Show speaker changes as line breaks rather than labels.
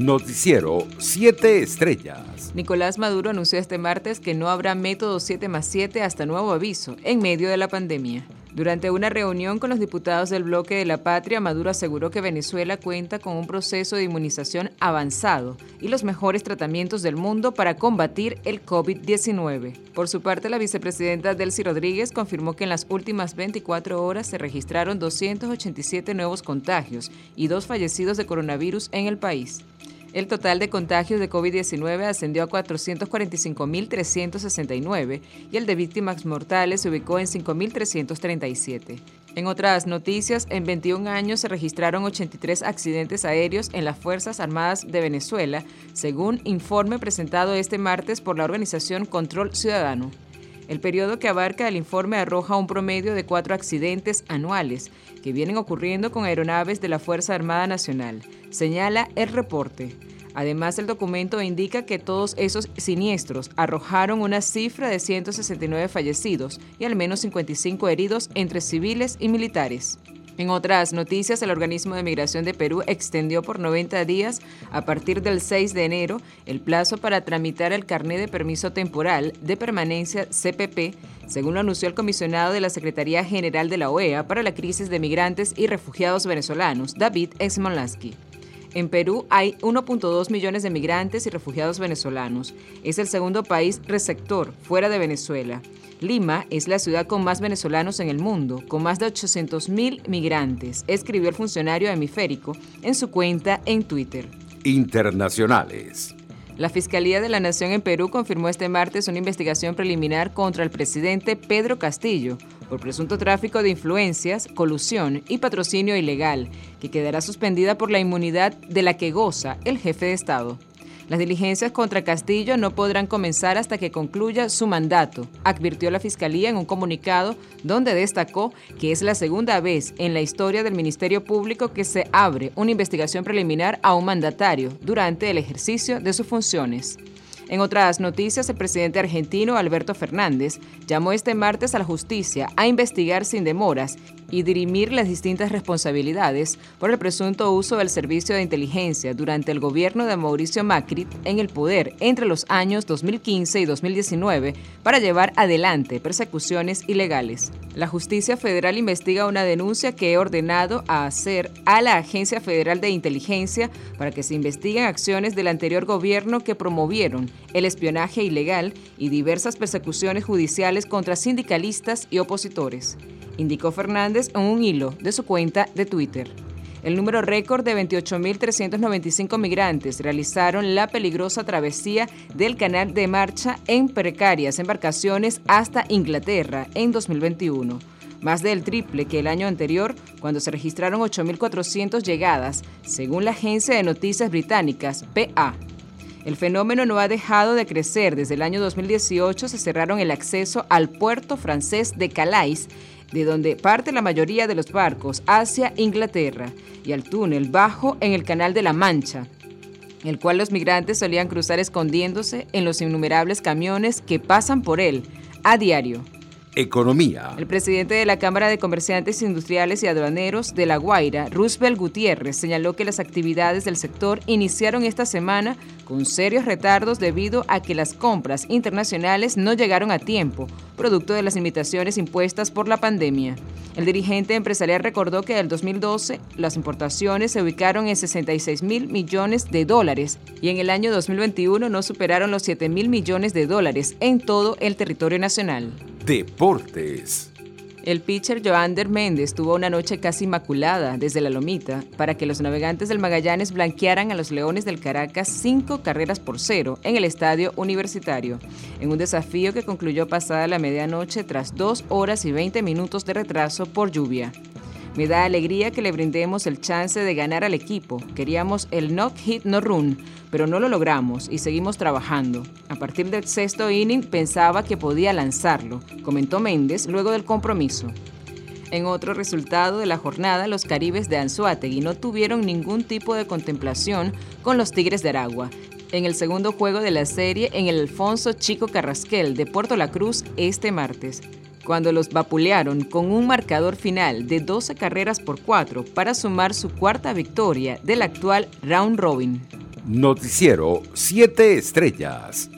Noticiero 7 Estrellas.
Nicolás Maduro anunció este martes que no habrá método 7 más 7 hasta nuevo aviso en medio de la pandemia. Durante una reunión con los diputados del bloque de la patria, Maduro aseguró que Venezuela cuenta con un proceso de inmunización avanzado y los mejores tratamientos del mundo para combatir el COVID-19. Por su parte, la vicepresidenta Delcy Rodríguez confirmó que en las últimas 24 horas se registraron 287 nuevos contagios y dos fallecidos de coronavirus en el país. El total de contagios de COVID-19 ascendió a 445.369 y el de víctimas mortales se ubicó en 5.337. En otras noticias, en 21 años se registraron 83 accidentes aéreos en las Fuerzas Armadas de Venezuela, según informe presentado este martes por la organización Control Ciudadano. El periodo que abarca el informe arroja un promedio de cuatro accidentes anuales que vienen ocurriendo con aeronaves de la Fuerza Armada Nacional, señala el reporte. Además, el documento indica que todos esos siniestros arrojaron una cifra de 169 fallecidos y al menos 55 heridos entre civiles y militares. En otras noticias, el organismo de migración de Perú extendió por 90 días, a partir del 6 de enero, el plazo para tramitar el carné de permiso temporal de permanencia CPP, según lo anunció el comisionado de la Secretaría General de la OEA para la crisis de migrantes y refugiados venezolanos, David Smolansky. En Perú hay 1.2 millones de migrantes y refugiados venezolanos. Es el segundo país receptor fuera de Venezuela. Lima es la ciudad con más venezolanos en el mundo, con más de 800.000 migrantes, escribió el funcionario hemisférico en su cuenta en Twitter.
Internacionales.
La Fiscalía de la Nación en Perú confirmó este martes una investigación preliminar contra el presidente Pedro Castillo por presunto tráfico de influencias, colusión y patrocinio ilegal, que quedará suspendida por la inmunidad de la que goza el jefe de Estado. Las diligencias contra Castillo no podrán comenzar hasta que concluya su mandato, advirtió la Fiscalía en un comunicado donde destacó que es la segunda vez en la historia del Ministerio Público que se abre una investigación preliminar a un mandatario durante el ejercicio de sus funciones. En otras noticias, el presidente argentino Alberto Fernández llamó este martes a la justicia a investigar sin demoras y dirimir las distintas responsabilidades por el presunto uso del servicio de inteligencia durante el gobierno de Mauricio Macri en el poder entre los años 2015 y 2019 para llevar adelante persecuciones ilegales. La justicia federal investiga una denuncia que he ordenado a hacer a la Agencia Federal de Inteligencia para que se investiguen acciones del anterior gobierno que promovieron el espionaje ilegal y diversas persecuciones judiciales contra sindicalistas y opositores, indicó Fernández en un hilo de su cuenta de Twitter. El número récord de 28.395 migrantes realizaron la peligrosa travesía del canal de marcha en precarias embarcaciones hasta Inglaterra en 2021 más del triple que el año anterior, cuando se registraron 8.400 llegadas, según la agencia de noticias británicas PA. El fenómeno no ha dejado de crecer. Desde el año 2018 se cerraron el acceso al puerto francés de Calais, de donde parte la mayoría de los barcos hacia Inglaterra, y al túnel bajo en el Canal de la Mancha, el cual los migrantes solían cruzar escondiéndose en los innumerables camiones que pasan por él a diario.
Economía.
El presidente de la Cámara de Comerciantes Industriales y Aduaneros de La Guaira, Roosevelt Gutiérrez, señaló que las actividades del sector iniciaron esta semana con serios retardos debido a que las compras internacionales no llegaron a tiempo, producto de las limitaciones impuestas por la pandemia. El dirigente empresarial recordó que en el 2012 las importaciones se ubicaron en 66 mil millones de dólares y en el año 2021 no superaron los 7 mil millones de dólares en todo el territorio nacional.
Deportes.
El pitcher Joander Méndez tuvo una noche casi inmaculada desde la lomita para que los navegantes del Magallanes blanquearan a los Leones del Caracas cinco carreras por cero en el estadio universitario, en un desafío que concluyó pasada la medianoche tras dos horas y 20 minutos de retraso por lluvia. Me da alegría que le brindemos el chance de ganar al equipo. Queríamos el knock hit no run, pero no lo logramos y seguimos trabajando. A partir del sexto inning pensaba que podía lanzarlo, comentó Méndez luego del compromiso. En otro resultado de la jornada, los caribes de Anzuategui no tuvieron ningún tipo de contemplación con los Tigres de Aragua. En el segundo juego de la serie en el Alfonso Chico Carrasquel de Puerto La Cruz este martes cuando los vapulearon con un marcador final de 12 carreras por 4 para sumar su cuarta victoria del actual round robin.
Noticiero 7 Estrellas.